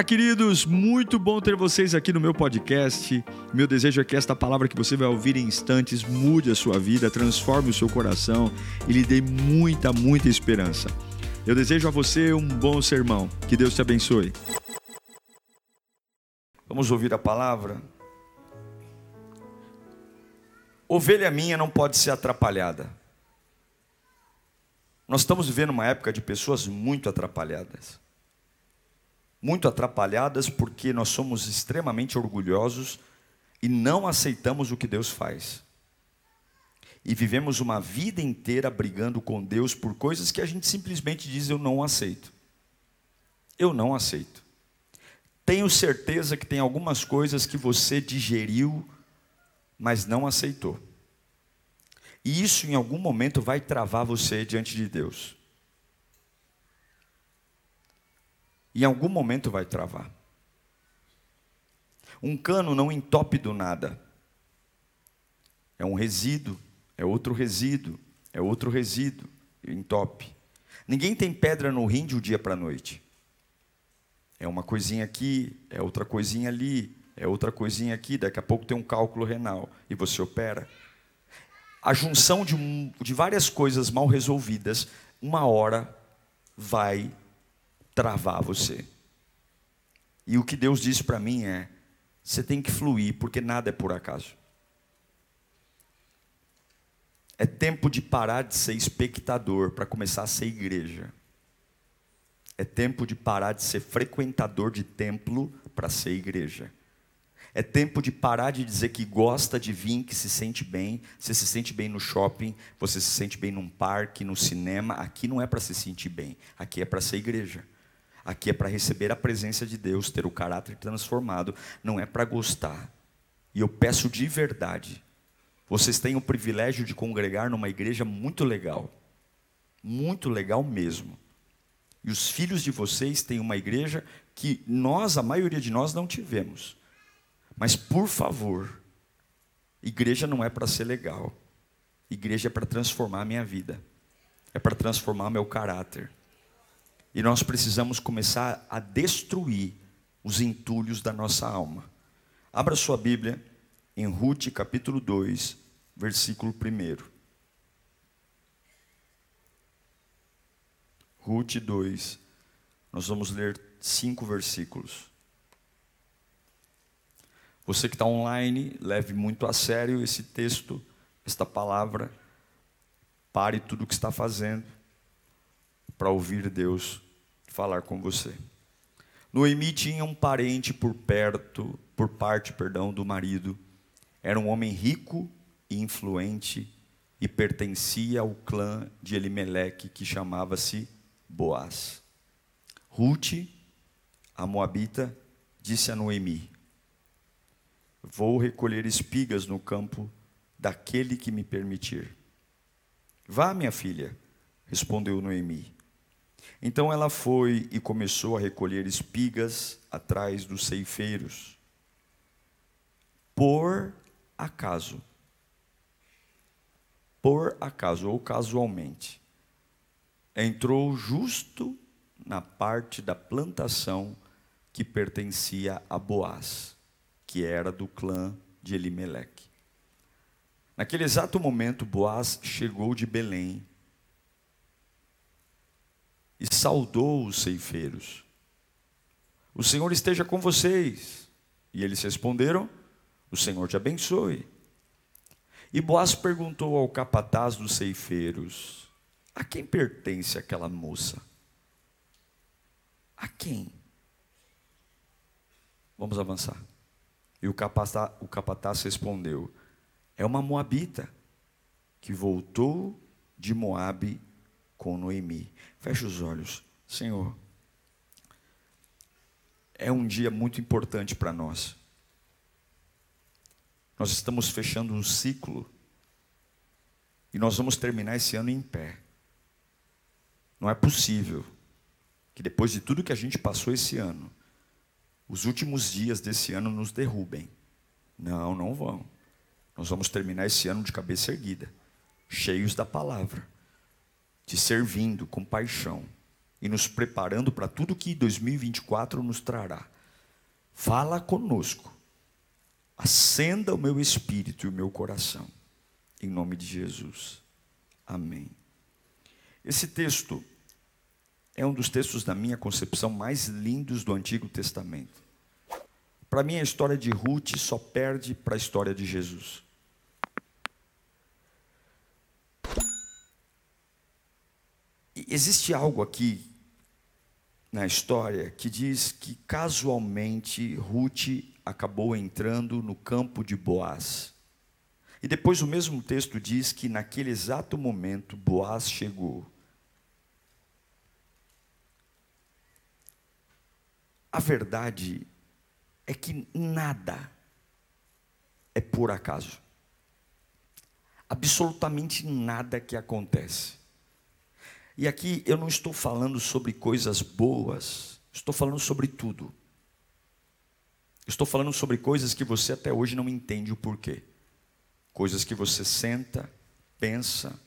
Olá, queridos, muito bom ter vocês aqui no meu podcast. Meu desejo é que esta palavra que você vai ouvir em instantes mude a sua vida, transforme o seu coração e lhe dê muita, muita esperança. Eu desejo a você um bom sermão. Que Deus te abençoe. Vamos ouvir a palavra? Ovelha minha não pode ser atrapalhada. Nós estamos vivendo uma época de pessoas muito atrapalhadas muito atrapalhadas porque nós somos extremamente orgulhosos e não aceitamos o que Deus faz. E vivemos uma vida inteira brigando com Deus por coisas que a gente simplesmente diz eu não aceito. Eu não aceito. Tenho certeza que tem algumas coisas que você digeriu, mas não aceitou. E isso em algum momento vai travar você diante de Deus. Em algum momento vai travar. Um cano não entope do nada. É um resíduo, é outro resíduo, é outro resíduo, entope. Ninguém tem pedra no rim de um dia para a noite. É uma coisinha aqui, é outra coisinha ali, é outra coisinha aqui, daqui a pouco tem um cálculo renal e você opera. A junção de, de várias coisas mal resolvidas, uma hora vai travar você. E o que Deus disse para mim é: você tem que fluir, porque nada é por acaso. É tempo de parar de ser espectador para começar a ser igreja. É tempo de parar de ser frequentador de templo para ser igreja. É tempo de parar de dizer que gosta de vir, que se sente bem. Você se sente bem no shopping, você se sente bem num parque, no cinema. Aqui não é para se sentir bem, aqui é para ser igreja. Aqui é para receber a presença de Deus, ter o caráter transformado, não é para gostar. E eu peço de verdade, vocês têm o privilégio de congregar numa igreja muito legal, muito legal mesmo. E os filhos de vocês têm uma igreja que nós, a maioria de nós, não tivemos. Mas, por favor, igreja não é para ser legal. Igreja é para transformar a minha vida. É para transformar meu caráter. E nós precisamos começar a destruir os entulhos da nossa alma. Abra sua Bíblia em Ruth capítulo 2, versículo 1. Ruth 2, nós vamos ler cinco versículos. Você que está online, leve muito a sério esse texto, esta palavra. Pare tudo o que está fazendo para ouvir Deus falar com você. Noemi tinha um parente por perto, por parte, perdão, do marido. Era um homem rico e influente e pertencia ao clã de Elimeleque que chamava-se Boaz. Ruth, a moabita, disse a Noemi: Vou recolher espigas no campo daquele que me permitir. Vá, minha filha, respondeu Noemi. Então ela foi e começou a recolher espigas atrás dos ceifeiros. Por acaso, por acaso ou casualmente, entrou justo na parte da plantação que pertencia a Boaz, que era do clã de Elimeleque. Naquele exato momento, Boaz chegou de Belém e saudou os ceifeiros. O Senhor esteja com vocês. E eles responderam: O Senhor te abençoe. E Boaz perguntou ao capataz dos ceifeiros: A quem pertence aquela moça? A quem? Vamos avançar. E o capataz, o capataz respondeu: É uma moabita que voltou de Moabe com Noemi. Feche os olhos. Senhor, é um dia muito importante para nós. Nós estamos fechando um ciclo e nós vamos terminar esse ano em pé. Não é possível que depois de tudo que a gente passou esse ano, os últimos dias desse ano nos derrubem. Não, não vão. Nós vamos terminar esse ano de cabeça erguida, cheios da palavra te servindo com paixão. e nos preparando para tudo que 2024 nos trará. Fala conosco. Acenda o meu espírito e o meu coração. Em nome de Jesus. Amém. Esse texto é um dos textos, na minha concepção, mais lindos do Antigo Testamento. Para mim, a história de Ruth só perde para a história de Jesus. Existe algo aqui na história que diz que casualmente Ruth acabou entrando no campo de Boaz. E depois o mesmo texto diz que naquele exato momento Boaz chegou. A verdade é que nada é por acaso. Absolutamente nada que acontece. E aqui eu não estou falando sobre coisas boas, estou falando sobre tudo. Estou falando sobre coisas que você até hoje não entende o porquê. Coisas que você senta, pensa,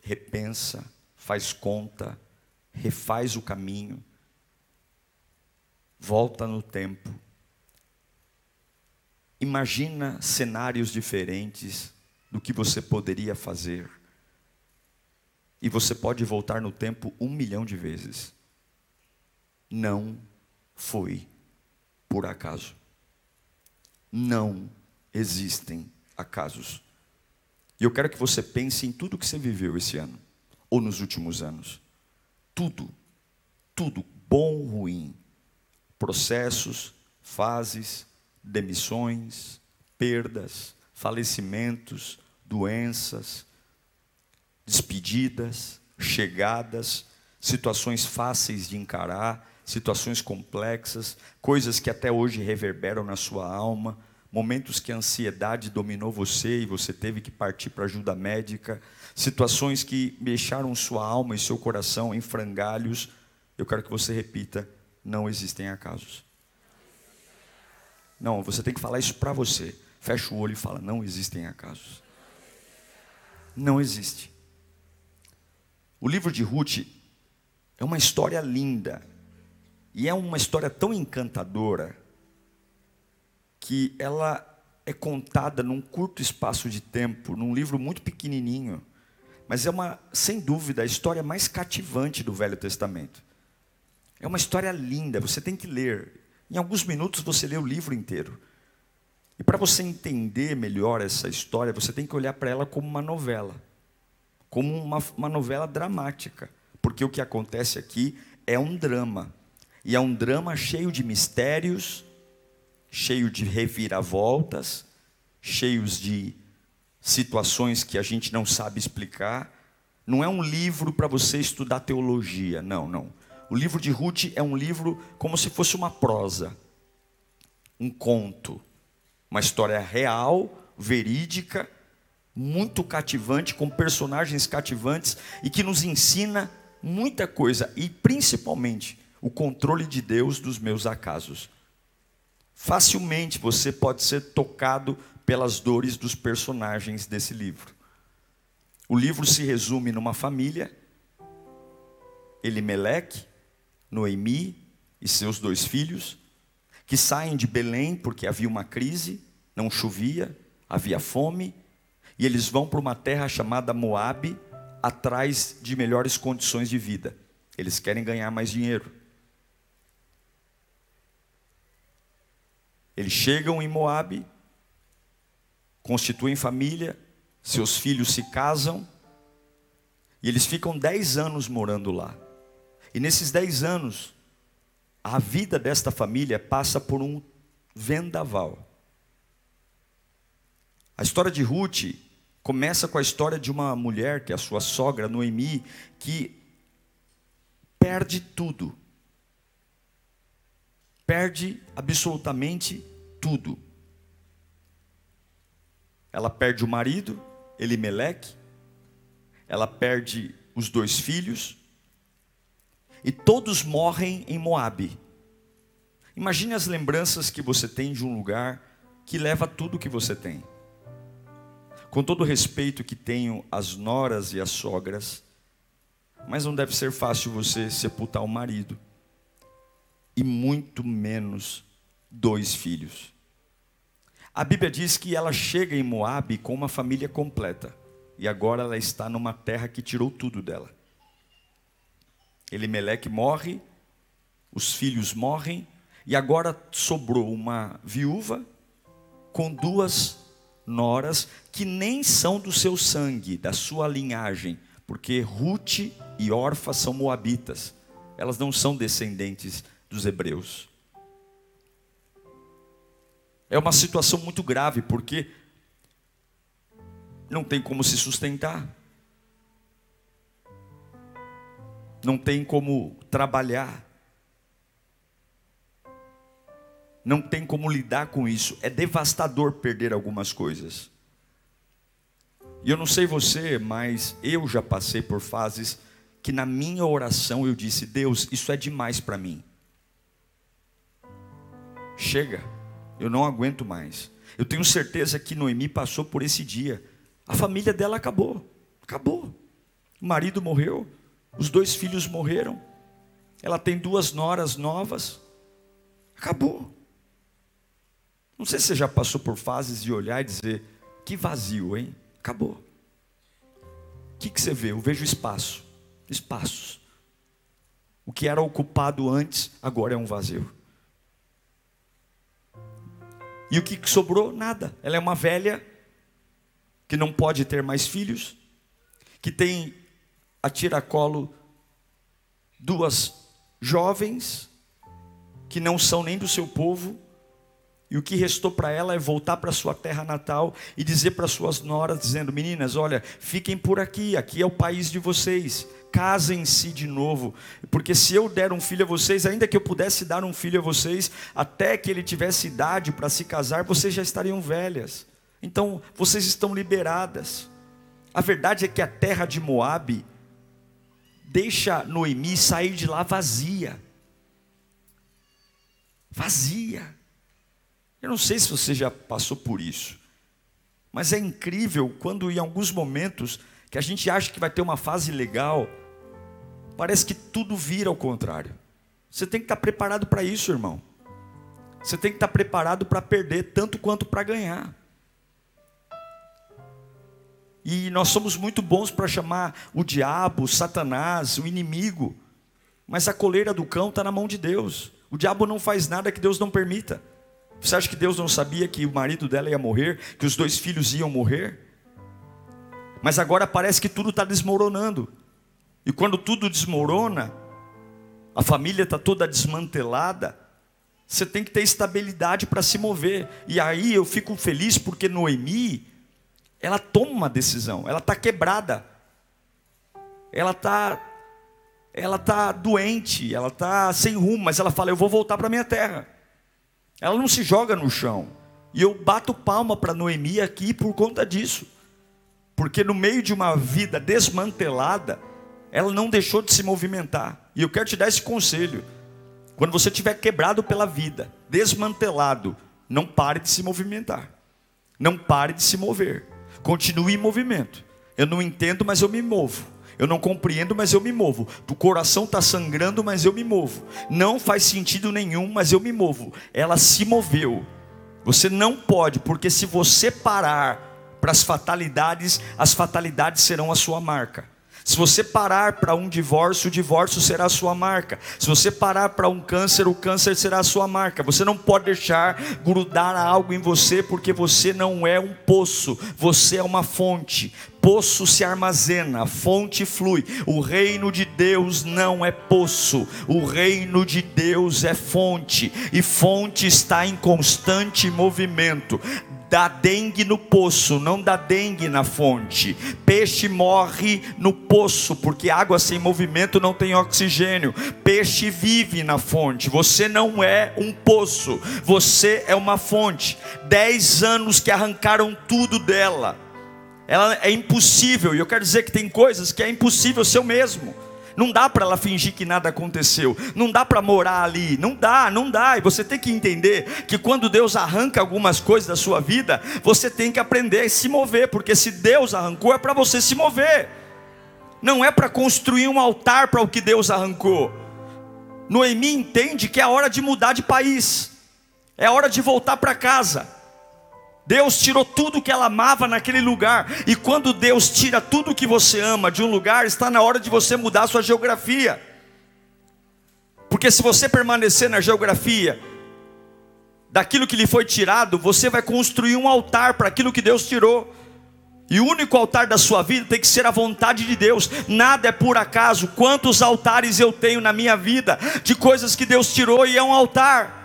repensa, faz conta, refaz o caminho, volta no tempo. Imagina cenários diferentes do que você poderia fazer e você pode voltar no tempo um milhão de vezes. Não foi por acaso. Não existem acasos. E eu quero que você pense em tudo que você viveu esse ano, ou nos últimos anos. Tudo, tudo, bom ruim. Processos, fases, demissões, perdas, falecimentos, doenças, despedidas, chegadas, situações fáceis de encarar, situações complexas, coisas que até hoje reverberam na sua alma, momentos que a ansiedade dominou você e você teve que partir para ajuda médica, situações que deixaram sua alma e seu coração em frangalhos. Eu quero que você repita: não existem acasos. Não, você tem que falar isso para você. Fecha o olho e fala: não existem acasos. Não existe. O livro de Ruth é uma história linda. E é uma história tão encantadora que ela é contada num curto espaço de tempo, num livro muito pequenininho, mas é uma, sem dúvida, a história mais cativante do Velho Testamento. É uma história linda, você tem que ler. Em alguns minutos você lê o livro inteiro. E para você entender melhor essa história, você tem que olhar para ela como uma novela como uma, uma novela dramática, porque o que acontece aqui é um drama, e é um drama cheio de mistérios, cheio de reviravoltas, cheios de situações que a gente não sabe explicar. Não é um livro para você estudar teologia, não, não. O livro de Ruth é um livro como se fosse uma prosa, um conto, uma história real, verídica, muito cativante, com personagens cativantes e que nos ensina muita coisa e principalmente o controle de Deus dos meus acasos. Facilmente você pode ser tocado pelas dores dos personagens desse livro. O livro se resume numa família, Elimeleque, Noemi e seus dois filhos, que saem de Belém porque havia uma crise, não chovia, havia fome, e eles vão para uma terra chamada Moabe, atrás de melhores condições de vida. Eles querem ganhar mais dinheiro. Eles chegam em Moabe, constituem família, seus filhos se casam, e eles ficam dez anos morando lá. E nesses dez anos, a vida desta família passa por um vendaval. A história de Ruth começa com a história de uma mulher, que é a sua sogra, Noemi, que perde tudo. Perde absolutamente tudo. Ela perde o marido, Elimeleque, ela perde os dois filhos, e todos morrem em Moabe. Imagine as lembranças que você tem de um lugar que leva tudo que você tem. Com todo o respeito que tenho às noras e às sogras, Mas não deve ser fácil você sepultar o marido, e muito menos dois filhos. A Bíblia diz que ela chega em Moabe com uma família completa, e agora ela está numa terra que tirou tudo dela. Elimeleque morre, os filhos morrem, e agora sobrou uma viúva com duas noras que nem são do seu sangue, da sua linhagem, porque Ruth e Orfa são moabitas. Elas não são descendentes dos hebreus. É uma situação muito grave, porque não tem como se sustentar, não tem como trabalhar, não tem como lidar com isso. É devastador perder algumas coisas. E eu não sei você, mas eu já passei por fases que na minha oração eu disse: Deus, isso é demais para mim. Chega, eu não aguento mais. Eu tenho certeza que Noemi passou por esse dia. A família dela acabou, acabou. O marido morreu, os dois filhos morreram. Ela tem duas noras novas. Acabou. Não sei se você já passou por fases de olhar e dizer: que vazio, hein? Acabou. O que, que você vê? Eu vejo espaço. Espaços. O que era ocupado antes, agora é um vazio. E o que sobrou? Nada. Ela é uma velha que não pode ter mais filhos, que tem a tiracolo duas jovens que não são nem do seu povo, e o que restou para ela é voltar para sua terra natal e dizer para suas noras, dizendo: Meninas, olha, fiquem por aqui, aqui é o país de vocês, casem-se de novo, porque se eu der um filho a vocês, ainda que eu pudesse dar um filho a vocês, até que ele tivesse idade para se casar, vocês já estariam velhas. Então, vocês estão liberadas. A verdade é que a terra de Moabe deixa Noemi sair de lá vazia. Vazia. Eu não sei se você já passou por isso, mas é incrível quando em alguns momentos que a gente acha que vai ter uma fase legal, parece que tudo vira ao contrário. Você tem que estar preparado para isso, irmão. Você tem que estar preparado para perder tanto quanto para ganhar. E nós somos muito bons para chamar o diabo, Satanás, o inimigo. Mas a coleira do cão está na mão de Deus. O diabo não faz nada que Deus não permita. Você acha que Deus não sabia que o marido dela ia morrer, que os dois filhos iam morrer? Mas agora parece que tudo está desmoronando. E quando tudo desmorona, a família está toda desmantelada, você tem que ter estabilidade para se mover. E aí eu fico feliz porque Noemi, ela toma uma decisão, ela está quebrada, ela está ela tá doente, ela está sem rumo, mas ela fala: Eu vou voltar para minha terra. Ela não se joga no chão. E eu bato palma para Noemi aqui por conta disso. Porque no meio de uma vida desmantelada, ela não deixou de se movimentar. E eu quero te dar esse conselho. Quando você estiver quebrado pela vida, desmantelado, não pare de se movimentar. Não pare de se mover. Continue em movimento. Eu não entendo, mas eu me movo. Eu não compreendo, mas eu me movo. O coração está sangrando, mas eu me movo. Não faz sentido nenhum, mas eu me movo. Ela se moveu. Você não pode, porque se você parar para as fatalidades, as fatalidades serão a sua marca. Se você parar para um divórcio, o divórcio será a sua marca. Se você parar para um câncer, o câncer será a sua marca. Você não pode deixar grudar algo em você, porque você não é um poço, você é uma fonte. Poço se armazena, fonte flui. O reino de Deus não é poço, o reino de Deus é fonte, e fonte está em constante movimento dá dengue no poço, não dá dengue na fonte. Peixe morre no poço, porque água sem movimento não tem oxigênio. Peixe vive na fonte. Você não é um poço, você é uma fonte. Dez anos que arrancaram tudo dela. Ela é impossível, e eu quero dizer que tem coisas que é impossível ser o mesmo. Não dá para ela fingir que nada aconteceu. Não dá para morar ali. Não dá, não dá. E você tem que entender que quando Deus arranca algumas coisas da sua vida, você tem que aprender a se mover, porque se Deus arrancou é para você se mover. não é para construir um altar para o que Deus arrancou. Noemi entende que é hora de mudar de país, é hora de voltar para casa. Deus tirou tudo que ela amava naquele lugar, e quando Deus tira tudo que você ama de um lugar, está na hora de você mudar a sua geografia. Porque se você permanecer na geografia daquilo que lhe foi tirado, você vai construir um altar para aquilo que Deus tirou. E o único altar da sua vida tem que ser a vontade de Deus. Nada é por acaso. Quantos altares eu tenho na minha vida de coisas que Deus tirou e é um altar.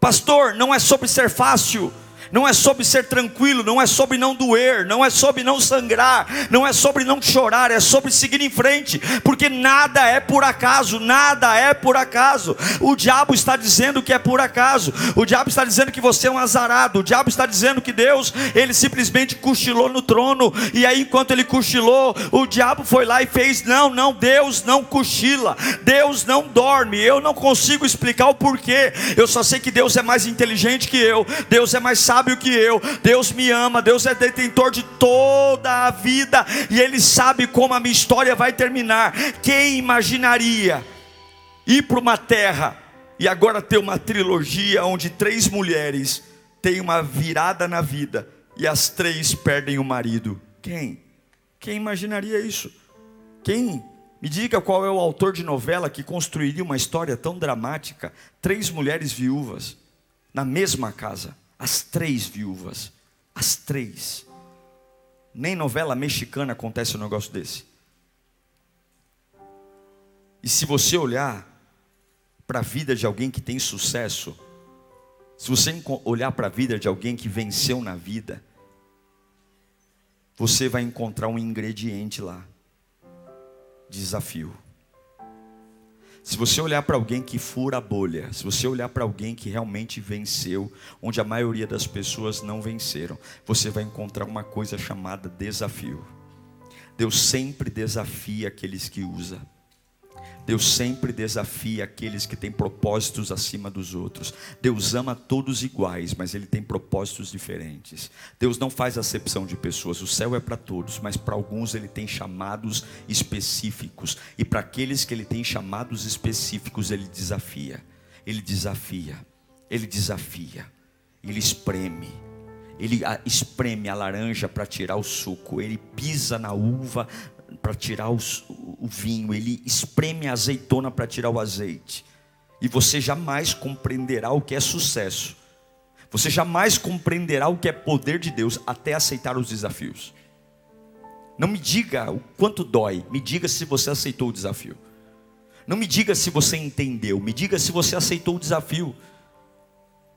Pastor, não é sobre ser fácil não é sobre ser tranquilo, não é sobre não doer, não é sobre não sangrar, não é sobre não chorar, é sobre seguir em frente, porque nada é por acaso, nada é por acaso. O diabo está dizendo que é por acaso, o diabo está dizendo que você é um azarado, o diabo está dizendo que Deus, ele simplesmente cochilou no trono, e aí enquanto ele cochilou, o diabo foi lá e fez: não, não, Deus não cochila, Deus não dorme, eu não consigo explicar o porquê, eu só sei que Deus é mais inteligente que eu, Deus é mais sábio sábio que eu. Deus me ama, Deus é detentor de toda a vida e Ele sabe como a minha história vai terminar. Quem imaginaria ir para uma terra e agora ter uma trilogia onde três mulheres têm uma virada na vida e as três perdem o marido? Quem? Quem imaginaria isso? Quem? Me diga qual é o autor de novela que construiria uma história tão dramática? Três mulheres viúvas na mesma casa. As três viúvas. As três. Nem novela mexicana acontece um negócio desse. E se você olhar para a vida de alguém que tem sucesso, se você olhar para a vida de alguém que venceu na vida, você vai encontrar um ingrediente lá: desafio. Se você olhar para alguém que fura a bolha, se você olhar para alguém que realmente venceu, onde a maioria das pessoas não venceram, você vai encontrar uma coisa chamada desafio. Deus sempre desafia aqueles que usa. Deus sempre desafia aqueles que têm propósitos acima dos outros. Deus ama todos iguais, mas Ele tem propósitos diferentes. Deus não faz acepção de pessoas. O céu é para todos, mas para alguns Ele tem chamados específicos. E para aqueles que Ele tem chamados específicos, Ele desafia. Ele desafia. Ele desafia. Ele espreme ele espreme a laranja para tirar o suco, ele pisa na uva para tirar os, o vinho, ele espreme a azeitona para tirar o azeite. E você jamais compreenderá o que é sucesso. Você jamais compreenderá o que é poder de Deus até aceitar os desafios. Não me diga o quanto dói, me diga se você aceitou o desafio. Não me diga se você entendeu, me diga se você aceitou o desafio.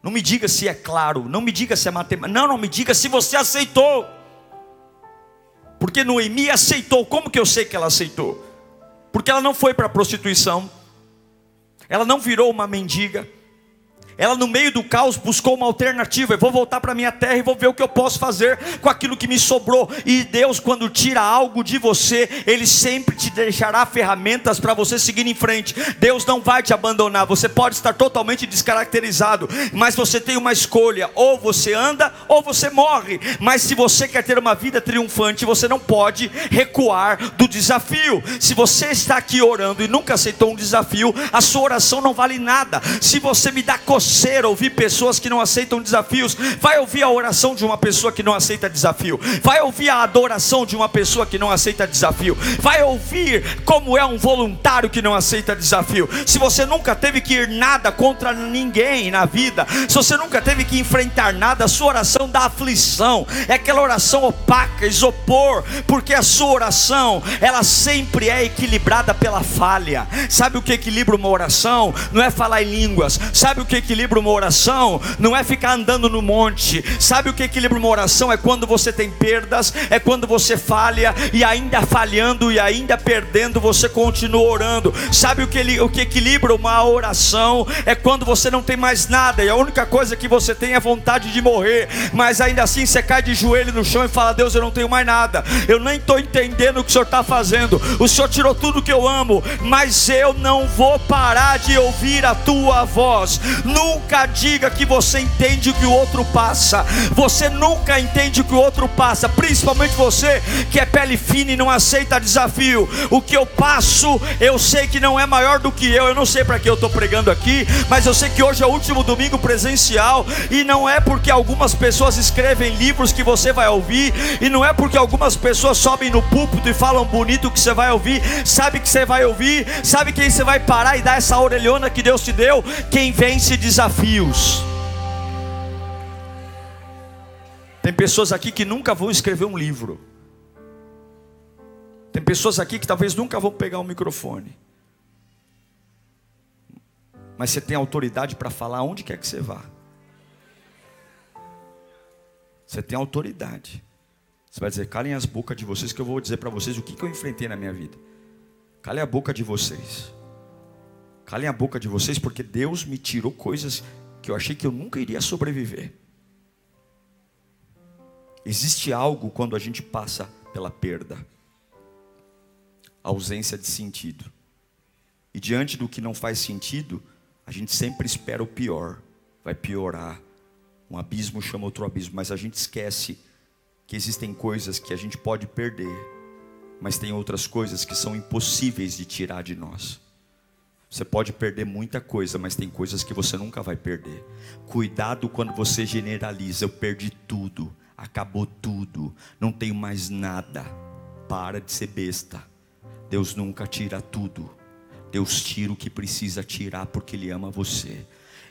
Não me diga se é claro, não me diga se é matemática, não, não me diga se você aceitou. Porque Noemi aceitou. Como que eu sei que ela aceitou? Porque ela não foi para a prostituição, ela não virou uma mendiga, ela, no meio do caos, buscou uma alternativa. Eu vou voltar para minha terra e vou ver o que eu posso fazer com aquilo que me sobrou. E Deus, quando tira algo de você, Ele sempre te deixará ferramentas para você seguir em frente. Deus não vai te abandonar. Você pode estar totalmente descaracterizado, mas você tem uma escolha: ou você anda ou você morre. Mas se você quer ter uma vida triunfante, você não pode recuar do desafio. Se você está aqui orando e nunca aceitou um desafio, a sua oração não vale nada. Se você me dá coceira, coceira ouvir pessoas que não aceitam desafios. Vai ouvir a oração de uma pessoa que não aceita desafio. Vai ouvir a adoração de uma pessoa que não aceita desafio. Vai ouvir como é um voluntário que não aceita desafio. Se você nunca teve que ir nada contra ninguém na vida, se você nunca teve que enfrentar nada, a sua oração dá aflição. É aquela oração opaca, isopor, porque a sua oração, ela sempre é equilibrada pela falha. Sabe o que equilibra uma oração? Não é falar em línguas. Sabe o que equilibra equilibra uma oração não é ficar andando no monte. Sabe o que equilibra uma oração? É quando você tem perdas, é quando você falha e ainda falhando e ainda perdendo, você continua orando. Sabe o que, o que equilibra uma oração? É quando você não tem mais nada e a única coisa que você tem é vontade de morrer, mas ainda assim você cai de joelho no chão e fala: Deus, eu não tenho mais nada, eu nem estou entendendo o que o Senhor está fazendo. O Senhor tirou tudo que eu amo, mas eu não vou parar de ouvir a tua voz. No Nunca diga que você entende o que o outro passa. Você nunca entende o que o outro passa, principalmente você que é pele fina e não aceita desafio. O que eu passo, eu sei que não é maior do que eu. Eu não sei para que eu estou pregando aqui, mas eu sei que hoje é o último domingo presencial e não é porque algumas pessoas escrevem livros que você vai ouvir e não é porque algumas pessoas sobem no púlpito e falam bonito que você vai ouvir. Sabe que você vai ouvir? Sabe quem você vai parar e dar essa orelhona que Deus te deu? Quem vence desafios. Tem pessoas aqui que nunca vão escrever um livro. Tem pessoas aqui que talvez nunca vão pegar um microfone. Mas você tem autoridade para falar onde quer que você vá. Você tem autoridade. Você vai dizer, calem as bocas de vocês, que eu vou dizer para vocês o que, que eu enfrentei na minha vida. Calem a boca de vocês. Calem a boca de vocês, porque Deus me tirou coisas que eu achei que eu nunca iria sobreviver. Existe algo quando a gente passa pela perda, ausência de sentido. E diante do que não faz sentido, a gente sempre espera o pior, vai piorar. Um abismo chama outro abismo, mas a gente esquece que existem coisas que a gente pode perder, mas tem outras coisas que são impossíveis de tirar de nós. Você pode perder muita coisa, mas tem coisas que você nunca vai perder. Cuidado quando você generaliza, eu perdi tudo acabou tudo, não tenho mais nada. Para de ser besta. Deus nunca tira tudo. Deus tira o que precisa tirar porque Ele ama você.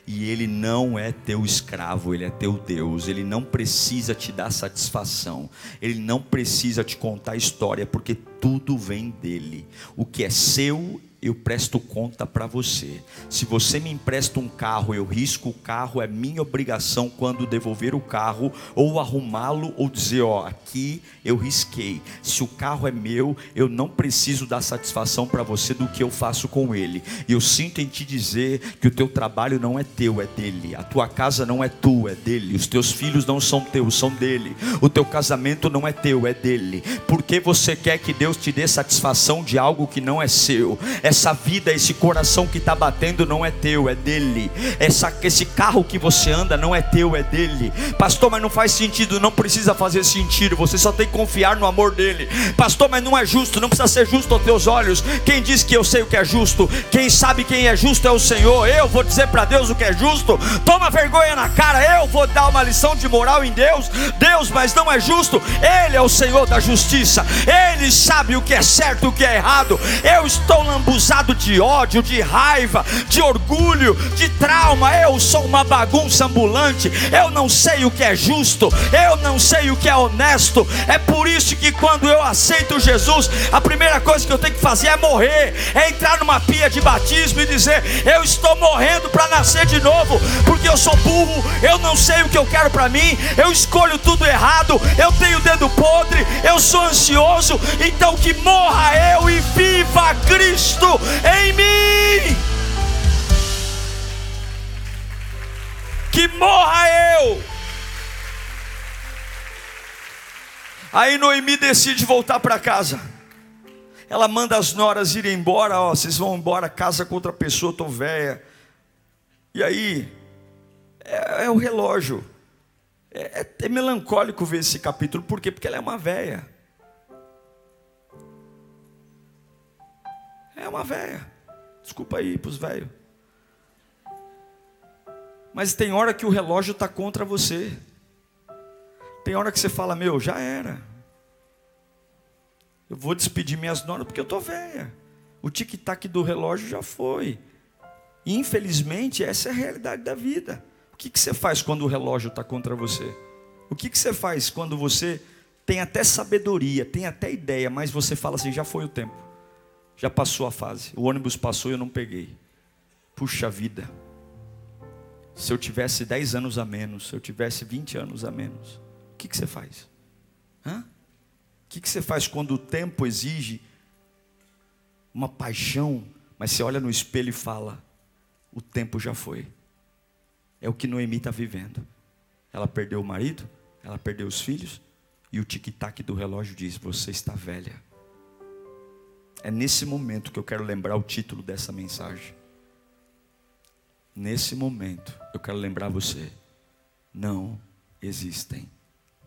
E Ele não é teu escravo, Ele é teu Deus. Ele não precisa te dar satisfação. Ele não precisa te contar história, porque tudo vem dele. O que é seu, eu presto conta para você. Se você me empresta um carro, eu risco o carro, é minha obrigação quando devolver o carro, ou arrumá-lo, ou dizer: Ó, aqui eu risquei. Se o carro é meu, eu não preciso dar satisfação para você do que eu faço com ele. E eu sinto em te dizer que o teu trabalho não é teu, é dele. A tua casa não é tua, é dele. Os teus filhos não são teus, são dele. O teu casamento não é teu, é dele. Porque você quer que Deus te dê satisfação de algo que não é seu? É essa vida, esse coração que está batendo não é teu, é dele. Essa, esse carro que você anda não é teu, é dele. Pastor, mas não faz sentido, não precisa fazer sentido. Você só tem que confiar no amor dele. Pastor, mas não é justo, não precisa ser justo aos teus olhos. Quem diz que eu sei o que é justo? Quem sabe quem é justo é o Senhor. Eu vou dizer para Deus o que é justo. Toma vergonha na cara. Eu vou dar uma lição de moral em Deus. Deus, mas não é justo. Ele é o Senhor da justiça. Ele sabe o que é certo e o que é errado. Eu estou de ódio, de raiva, de orgulho, de trauma. Eu sou uma bagunça ambulante. Eu não sei o que é justo, eu não sei o que é honesto. É por isso que quando eu aceito Jesus, a primeira coisa que eu tenho que fazer é morrer, é entrar numa pia de batismo e dizer: Eu estou morrendo para nascer de novo, porque eu sou burro, eu não sei o que eu quero para mim, eu escolho tudo errado, eu tenho dedo podre, eu sou ansioso. Então que morra eu e viva Cristo em mim. Que morra eu. Aí Noemi decide voltar para casa. Ela manda as noras irem embora, ó, vocês vão embora, casa com outra pessoa, estou velha. E aí, é, é o relógio. É, é, é, melancólico ver esse capítulo, por quê? Porque ela é uma velha. É uma velha. Desculpa aí para os velhos. Mas tem hora que o relógio está contra você. Tem hora que você fala, meu, já era. Eu vou despedir minhas noras porque eu estou velha. O tic-tac do relógio já foi. Infelizmente, essa é a realidade da vida. O que, que você faz quando o relógio está contra você? O que, que você faz quando você tem até sabedoria, tem até ideia, mas você fala assim: já foi o tempo. Já passou a fase. O ônibus passou e eu não peguei. Puxa vida. Se eu tivesse 10 anos a menos, se eu tivesse 20 anos a menos, o que, que você faz? Hã? O que, que você faz quando o tempo exige uma paixão, mas você olha no espelho e fala: o tempo já foi. É o que Noemi está vivendo. Ela perdeu o marido, ela perdeu os filhos, e o tic-tac do relógio diz: Você está velha. É nesse momento que eu quero lembrar o título dessa mensagem. Nesse momento, eu quero lembrar você: não existem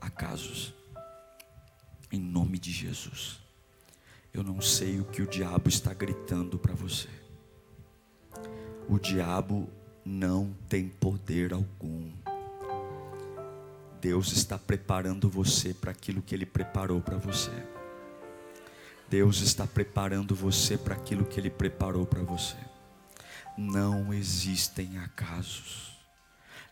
acasos. Em nome de Jesus. Eu não sei o que o diabo está gritando para você. O diabo não tem poder algum. Deus está preparando você para aquilo que Ele preparou para você. Deus está preparando você para aquilo que Ele preparou para você. Não existem acasos.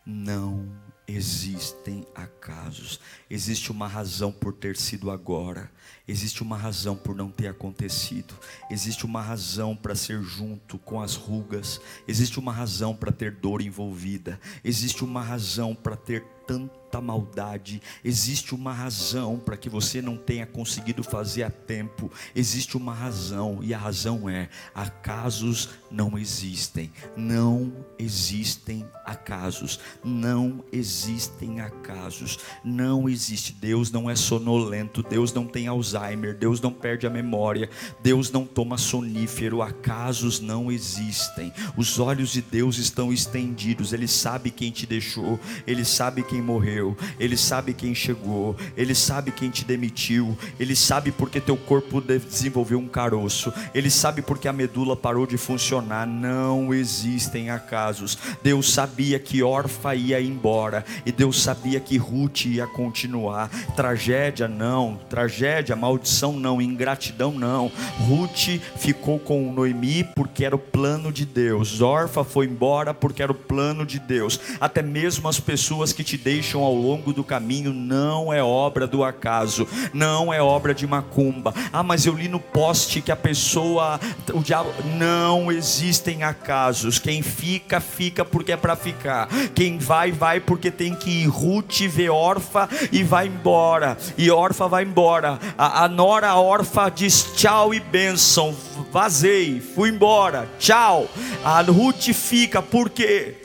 Não existem acasos. Existe uma razão por ter sido agora. Existe uma razão por não ter acontecido. Existe uma razão para ser junto com as rugas. Existe uma razão para ter dor envolvida. Existe uma razão para ter tanta maldade, existe uma razão para que você não tenha conseguido fazer a tempo, existe uma razão, e a razão é: acasos não existem, não existem acasos, não existem acasos, não existe. Deus não é sonolento, Deus não tem Alzheimer, Deus não perde a memória, Deus não toma sonífero, acasos não existem. Os olhos de Deus estão estendidos, Ele sabe quem te deixou, Ele sabe quem quem morreu, Ele sabe quem chegou, Ele sabe quem te demitiu, Ele sabe porque teu corpo desenvolveu um caroço, Ele sabe porque a medula parou de funcionar. Não existem acasos. Deus sabia que Orfa ia embora, e Deus sabia que Ruth ia continuar. Tragédia não, tragédia, maldição não, ingratidão não. Ruth ficou com Noemi porque era o plano de Deus. Orfa foi embora porque era o plano de Deus. Até mesmo as pessoas que te deixam ao longo do caminho não é obra do acaso, não é obra de macumba. Ah, mas eu li no poste que a pessoa, o diabo, não existem acasos. Quem fica, fica porque é para ficar. Quem vai, vai porque tem que ir. Ruth vê órfa e vai embora. E órfa vai embora. A, a nora órfa diz tchau e bênção. Vazei, fui embora, tchau. A Ruth fica, por quê?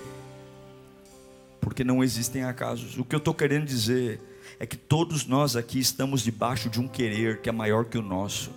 Porque não existem acasos. O que eu estou querendo dizer é que todos nós aqui estamos debaixo de um querer que é maior que o nosso.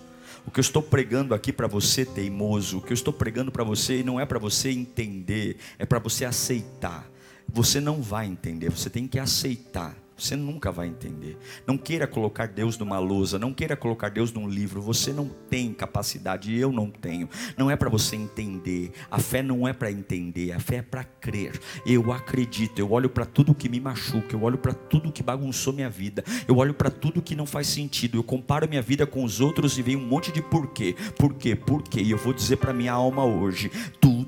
O que eu estou pregando aqui para você, teimoso, o que eu estou pregando para você não é para você entender, é para você aceitar. Você não vai entender, você tem que aceitar. Você nunca vai entender. Não queira colocar Deus numa lousa, não queira colocar Deus num livro. Você não tem capacidade, eu não tenho. Não é para você entender. A fé não é para entender, a fé é para crer. Eu acredito, eu olho para tudo que me machuca, eu olho para tudo que bagunçou minha vida, eu olho para tudo que não faz sentido. Eu comparo minha vida com os outros e vejo um monte de porquê. Por quê? Por quê? E eu vou dizer para minha alma hoje: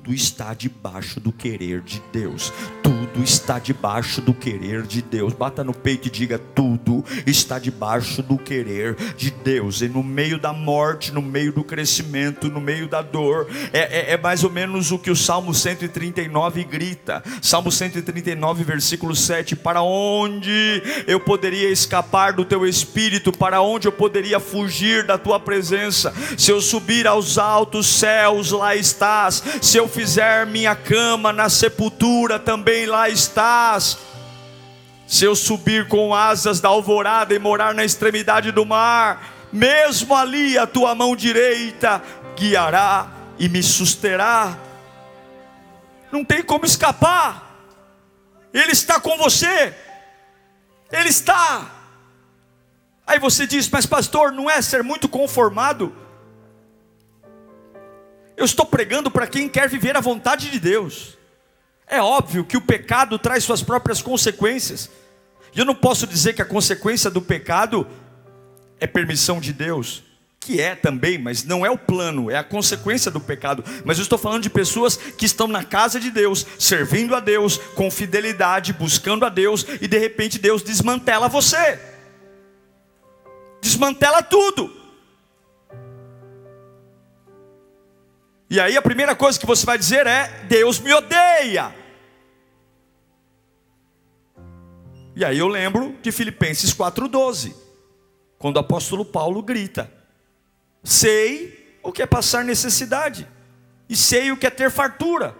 tudo está debaixo do querer de Deus. Tudo está debaixo do querer de Deus. Bata no peito e diga: tudo está debaixo do querer de Deus. E no meio da morte, no meio do crescimento, no meio da dor, é, é, é mais ou menos o que o Salmo 139 grita. Salmo 139, versículo 7: Para onde eu poderia escapar do teu espírito? Para onde eu poderia fugir da tua presença? Se eu subir aos altos céus, lá estás. Se eu fizer minha cama na sepultura, também lá estás se eu subir com asas da alvorada e morar na extremidade do mar, mesmo ali a tua mão direita guiará e me susterá. Não tem como escapar. Ele está com você. Ele está. Aí você diz, mas pastor, não é ser muito conformado? Eu estou pregando para quem quer viver a vontade de Deus. É óbvio que o pecado traz suas próprias consequências. E eu não posso dizer que a consequência do pecado é permissão de Deus, que é também, mas não é o plano, é a consequência do pecado. Mas eu estou falando de pessoas que estão na casa de Deus, servindo a Deus, com fidelidade, buscando a Deus, e de repente Deus desmantela você, desmantela tudo. E aí a primeira coisa que você vai dizer é: Deus me odeia. E aí eu lembro de Filipenses 4,12, quando o apóstolo Paulo grita: Sei o que é passar necessidade, e sei o que é ter fartura.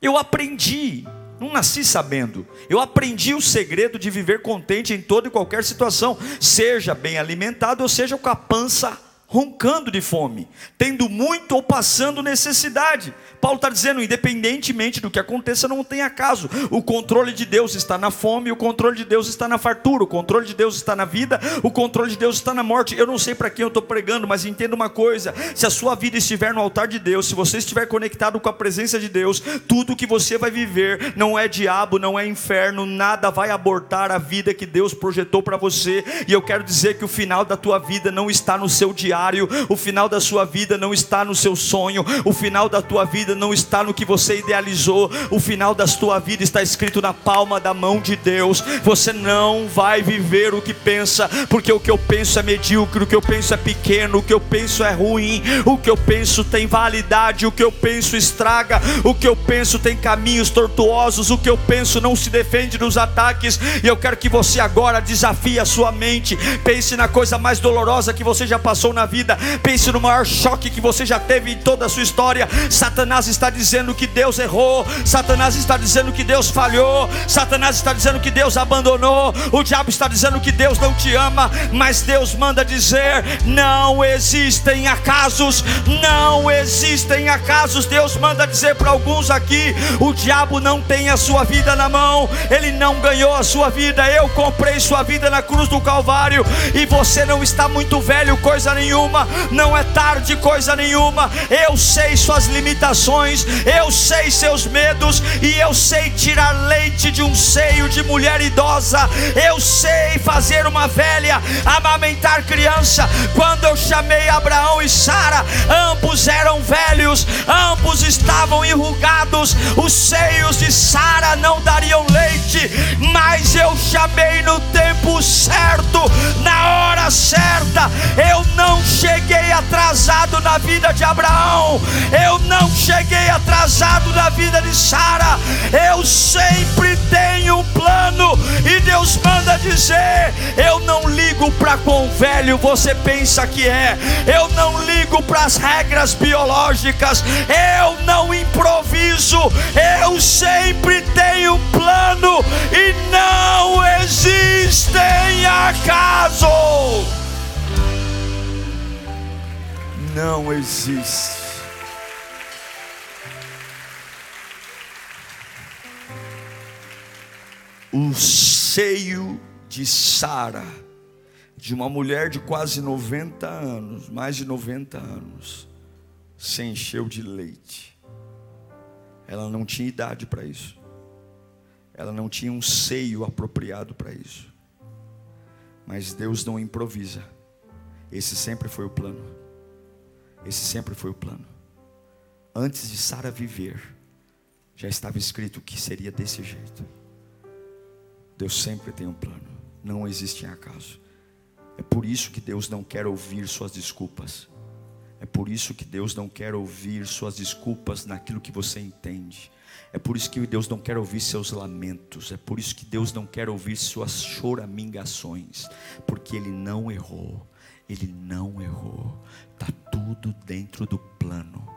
Eu aprendi, não nasci sabendo, eu aprendi o segredo de viver contente em toda e qualquer situação, seja bem alimentado ou seja com a pança roncando de fome, tendo muito ou passando necessidade, Paulo está dizendo, independentemente do que aconteça, não tem acaso. O controle de Deus está na fome, o controle de Deus está na fartura, o controle de Deus está na vida, o controle de Deus está na morte. Eu não sei para quem eu estou pregando, mas entenda uma coisa: se a sua vida estiver no altar de Deus, se você estiver conectado com a presença de Deus, tudo que você vai viver não é diabo, não é inferno, nada vai abortar a vida que Deus projetou para você. E eu quero dizer que o final da tua vida não está no seu diário, o final da sua vida não está no seu sonho, o final da tua vida não está no que você idealizou, o final da tua vida está escrito na palma da mão de Deus. Você não vai viver o que pensa, porque o que eu penso é medíocre, o que eu penso é pequeno, o que eu penso é ruim, o que eu penso tem validade, o que eu penso estraga, o que eu penso tem caminhos tortuosos, o que eu penso não se defende dos ataques. E eu quero que você agora desafie a sua mente, pense na coisa mais dolorosa que você já passou na vida, pense no maior choque que você já teve em toda a sua história. Satanás está dizendo que Deus errou, Satanás está dizendo que Deus falhou, Satanás está dizendo que Deus abandonou, o diabo está dizendo que Deus não te ama, mas Deus manda dizer: não existem acasos, não existem acasos. Deus manda dizer para alguns aqui: o diabo não tem a sua vida na mão, ele não ganhou a sua vida. Eu comprei sua vida na cruz do Calvário, e você não está muito velho, coisa nenhuma, não é tarde, coisa nenhuma. Eu sei suas limitações, eu sei seus medos, e eu sei tirar leite de um seio de mulher idosa, eu sei fazer uma velha amamentar criança. Quando eu chamei Abraão e Sara, ambos eram velhos, ambos estavam enrugados, os seios de Sara não dariam leite, mas eu chamei no tempo certo, na hora certa. Eu não cheguei atrasado na vida de Abraão, eu não cheguei atrasado na vida de Sara. Eu sempre tenho um plano e Deus manda dizer: eu não ligo para quão velho você pensa que é, eu não ligo para as regras biológicas, eu não improviso, eu sempre tenho plano e não existem acasos. Não existe. O seio de Sara, de uma mulher de quase 90 anos, mais de 90 anos, se encheu de leite. Ela não tinha idade para isso. Ela não tinha um seio apropriado para isso. Mas Deus não improvisa. Esse sempre foi o plano. Esse sempre foi o plano. Antes de Sara viver, já estava escrito que seria desse jeito. Deus sempre tem um plano. Não existe acaso. É por isso que Deus não quer ouvir suas desculpas. É por isso que Deus não quer ouvir suas desculpas naquilo que você entende. É por isso que Deus não quer ouvir seus lamentos. É por isso que Deus não quer ouvir suas choramingações. Porque Ele não errou. Ele não errou. Está tudo dentro do plano.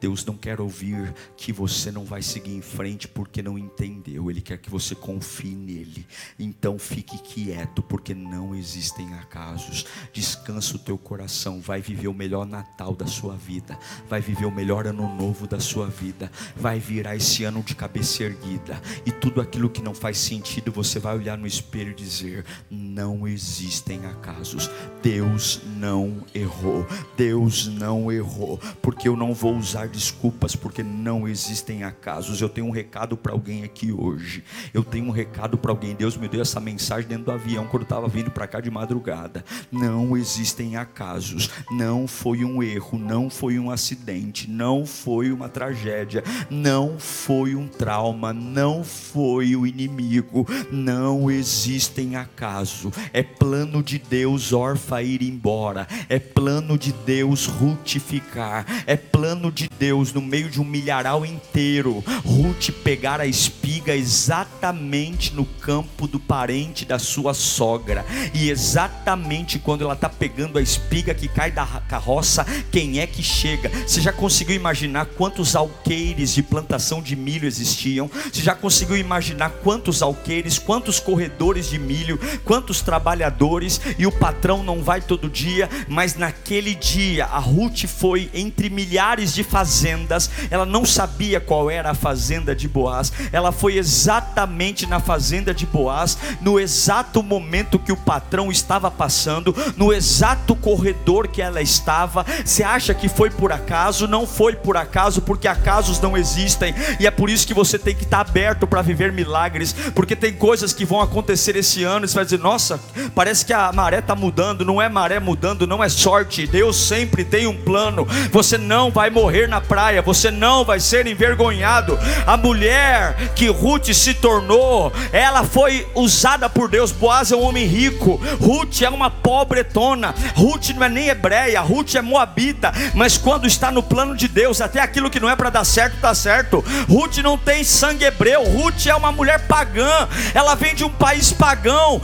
Deus não quer ouvir que você não vai seguir em frente porque não entendeu. Ele quer que você confie nele. Então fique quieto, porque não existem acasos. Descansa o teu coração. Vai viver o melhor Natal da sua vida. Vai viver o melhor ano novo da sua vida. Vai virar esse ano de cabeça erguida. E tudo aquilo que não faz sentido, você vai olhar no espelho e dizer: Não existem acasos. Deus não errou. Deus não errou. Porque eu não vou usar desculpas, porque não existem acasos. Eu tenho um recado para alguém aqui hoje. Eu tenho um recado para alguém. Deus me deu essa mensagem dentro do avião quando estava vindo para cá de madrugada. Não existem acasos. Não foi um erro, não foi um acidente, não foi uma tragédia, não foi um trauma, não foi o inimigo. Não existem acaso. É plano de Deus órfã ir embora. É plano de Deus rutificar. É plano de Deus no meio de um milharal inteiro, Ruth pegar a espiga exatamente no campo do parente da sua sogra, e exatamente quando ela está pegando a espiga que cai da carroça, quem é que chega? Você já conseguiu imaginar quantos alqueires de plantação de milho existiam? Você já conseguiu imaginar quantos alqueires, quantos corredores de milho, quantos trabalhadores, e o patrão não vai todo dia, mas naquele dia a Ruth foi entre milhares de fazendas, ela não sabia qual era a fazenda de Boaz. Ela foi exatamente na fazenda de Boaz, no exato momento que o patrão estava passando, no exato corredor que ela estava. Você acha que foi por acaso? Não foi por acaso, porque acasos não existem, e é por isso que você tem que estar aberto para viver milagres, porque tem coisas que vão acontecer esse ano, e você vai dizer: nossa, parece que a maré está mudando, não é maré mudando, não é sorte, Deus sempre tem um plano. Você não vai morrer na praia, você não vai ser envergonhado. A mulher que Ruth se tornou, ela foi usada por Deus. Boaz é um homem rico, Ruth é uma pobretona, Ruth não é nem hebreia, Ruth é moabita, mas quando está no plano de Deus, até aquilo que não é para dar certo, está certo. Ruth não tem sangue hebreu, Ruth é uma mulher pagã, ela vem de um país pagão.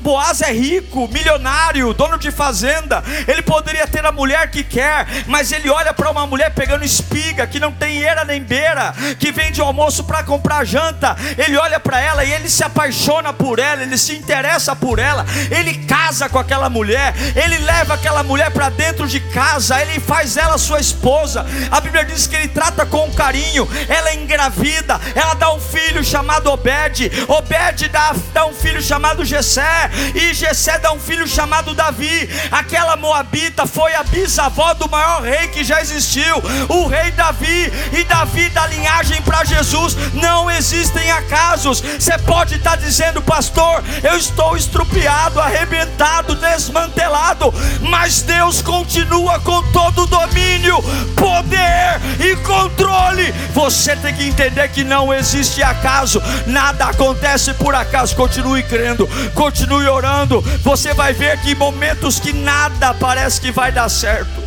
Boaz é rico, milionário, dono de fazenda, ele poderia ter a mulher que quer, mas ele olha para uma mulher pegando espiga, que não tem eira nem beira, que vende almoço para comprar janta. Ele olha para ela e ele se apaixona por ela, ele se interessa por ela, ele casa com aquela mulher, ele leva aquela mulher para dentro de casa, ele faz ela sua esposa. A Bíblia diz que ele trata com carinho, ela é engravida, ela dá um filho chamado Obed, Obed dá, dá um filho chamado Jessé, e Jessé dá um filho chamado Davi. Aquela moabita foi a bisavó do maior rei que já existiu, o rei Davi, e Davi da linhagem para Jesus. Não existem acasos. Você pode estar dizendo, pastor, eu estou estrupiado, arrebentado, desmantelado, mas Deus continua com todo o domínio, poder e controle. Você tem que entender que não existe acaso, nada acontece por acaso. Continue crendo, continue orando. Você vai ver que em momentos que nada parece que vai dar certo,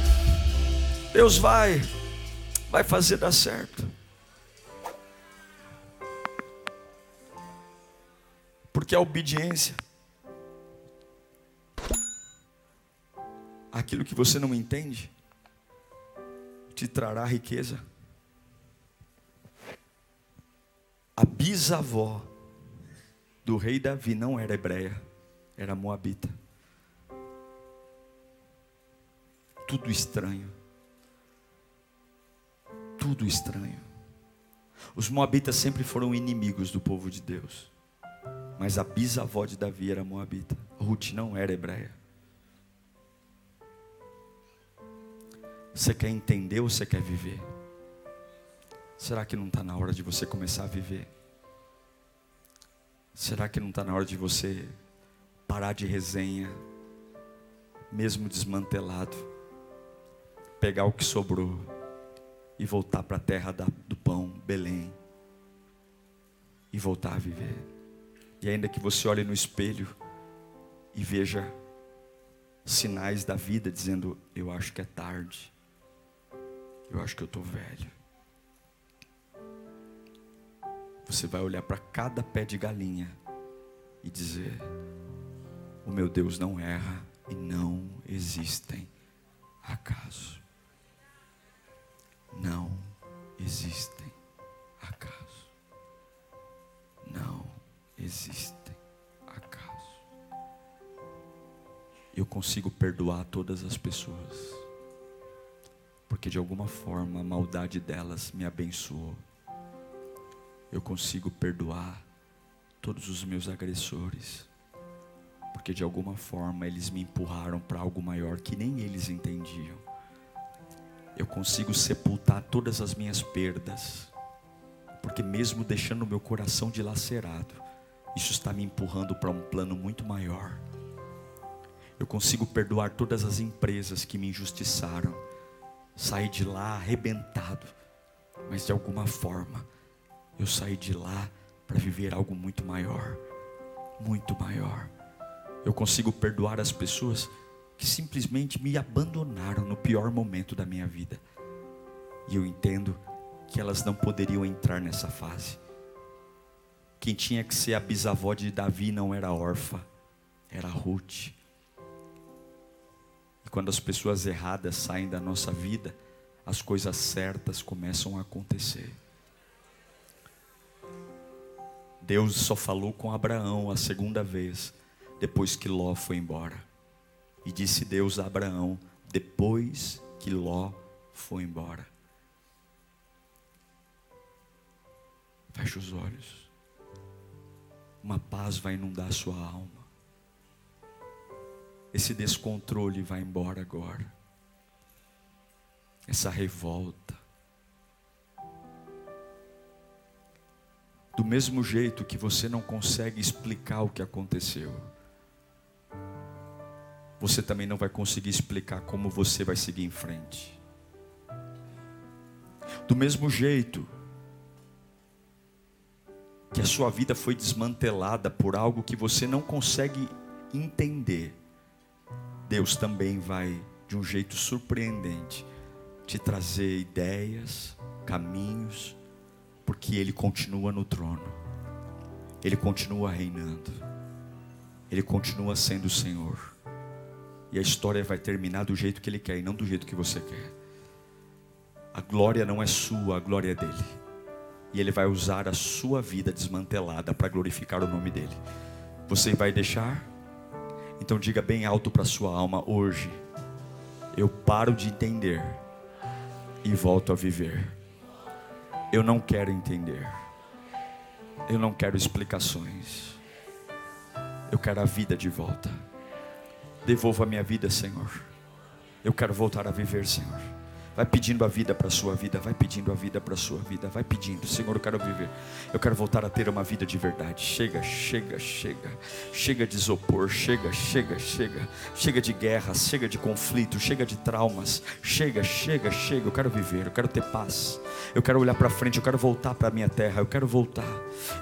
Deus vai, vai fazer dar certo. Porque a obediência, aquilo que você não entende, te trará riqueza. A bisavó do rei Davi não era hebreia, era moabita. Tudo estranho. Tudo estranho. Os moabitas sempre foram inimigos do povo de Deus. Mas a bisavó de Davi era moabita. Ruth não era hebreia. Você quer entender ou você quer viver? Será que não está na hora de você começar a viver? Será que não está na hora de você parar de resenha, mesmo desmantelado, pegar o que sobrou e voltar para a terra do pão, Belém, e voltar a viver? E ainda que você olhe no espelho e veja sinais da vida dizendo: Eu acho que é tarde, eu acho que eu estou velho. Você vai olhar para cada pé de galinha e dizer: O meu Deus não erra e não existem acaso. Existem acaso. Não existem acaso. Eu consigo perdoar todas as pessoas, porque de alguma forma a maldade delas me abençoou. Eu consigo perdoar todos os meus agressores, porque de alguma forma eles me empurraram para algo maior que nem eles entendiam. Eu consigo sepultar todas as minhas perdas, porque mesmo deixando meu coração dilacerado, isso está me empurrando para um plano muito maior. Eu consigo perdoar todas as empresas que me injustiçaram, saí de lá arrebentado, mas de alguma forma eu saí de lá para viver algo muito maior, muito maior. Eu consigo perdoar as pessoas que simplesmente me abandonaram no pior momento da minha vida. E eu entendo que elas não poderiam entrar nessa fase. Quem tinha que ser a bisavó de Davi não era órfã, era Ruth. E quando as pessoas erradas saem da nossa vida, as coisas certas começam a acontecer. Deus só falou com Abraão a segunda vez, depois que Ló foi embora. E disse Deus a Abraão, depois que Ló foi embora. Feche os olhos. Uma paz vai inundar sua alma. Esse descontrole vai embora agora. Essa revolta. Do mesmo jeito que você não consegue explicar o que aconteceu você também não vai conseguir explicar como você vai seguir em frente. Do mesmo jeito que a sua vida foi desmantelada por algo que você não consegue entender, Deus também vai, de um jeito surpreendente, te trazer ideias, caminhos, porque Ele continua no trono, Ele continua reinando, Ele continua sendo o Senhor, e a história vai terminar do jeito que Ele quer e não do jeito que você quer. A glória não é sua, a glória é dele. E Ele vai usar a sua vida desmantelada para glorificar o nome dele. Você vai deixar? Então diga bem alto para sua alma hoje. Eu paro de entender e volto a viver. Eu não quero entender. Eu não quero explicações. Eu quero a vida de volta. Devolva a minha vida, Senhor. Eu quero voltar a viver, Senhor. Vai pedindo a vida para a sua vida, vai pedindo a vida para a sua vida, vai pedindo, Senhor, eu quero viver, eu quero voltar a ter uma vida de verdade. Chega, chega, chega, chega de isopor, chega, chega, chega, chega de guerra, chega de conflito, chega de traumas, chega, chega, chega. Eu quero viver, eu quero ter paz, eu quero olhar para frente, eu quero voltar para a minha terra, eu quero voltar,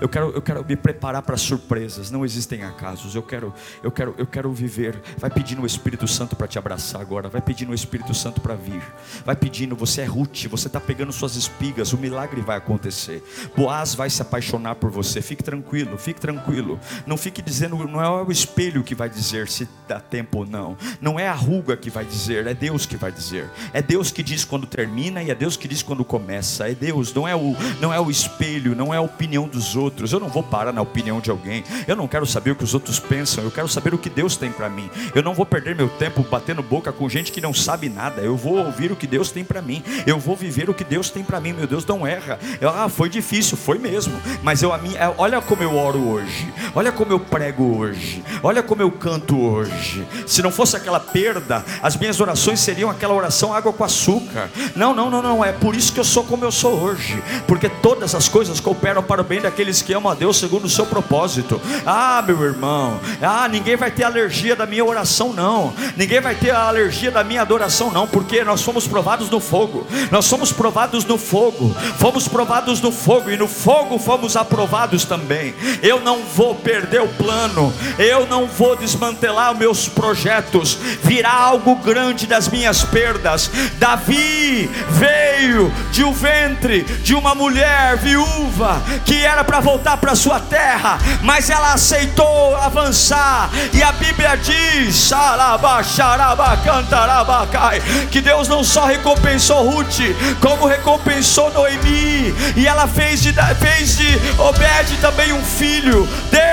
eu quero, eu quero me preparar para surpresas. Não existem acasos. Eu quero, eu quero, eu quero viver. Vai pedindo o Espírito Santo para te abraçar agora, vai pedindo o Espírito Santo para vir, vai pedindo, você é Ruth, você está pegando suas espigas, o milagre vai acontecer. Boaz vai se apaixonar por você. Fique tranquilo, fique tranquilo. Não fique dizendo, não é o espelho que vai dizer se dá tempo ou não. Não é a ruga que vai dizer, é Deus que vai dizer. É Deus que diz quando termina e é Deus que diz quando começa. É Deus, não é o, não é o espelho, não é a opinião dos outros. Eu não vou parar na opinião de alguém. Eu não quero saber o que os outros pensam. Eu quero saber o que Deus tem para mim. Eu não vou perder meu tempo batendo boca com gente que não sabe nada. Eu vou ouvir o que Deus tem para mim. Eu vou viver o que Deus tem para mim. Meu Deus não erra. Eu, ah, foi difícil, foi mesmo. Mas eu a mim, olha como eu oro hoje. Olha como eu prego hoje. Olha como eu canto hoje. Se não fosse aquela perda, as minhas orações seriam aquela oração água com açúcar. Não, não, não, não. É por isso que eu sou como eu sou hoje. Porque todas as coisas cooperam para o bem daqueles que amam a Deus segundo o seu propósito. Ah, meu irmão. Ah, ninguém vai ter alergia da minha oração, não. Ninguém vai ter a alergia da minha adoração, não. Porque nós fomos provados no fogo. Nós somos provados no fogo. Fomos provados no fogo. E no fogo fomos aprovados também. Eu não vou perder o plano. Eu não vou desmantelar meus projetos. Virá algo grande das minhas perdas. Davi veio de um ventre de uma mulher viúva que era para voltar para sua terra, mas ela aceitou avançar. E a Bíblia diz: que Deus não só recompensou Ruth, como recompensou Noemi, e ela fez de, fez de Obed também um filho. Deus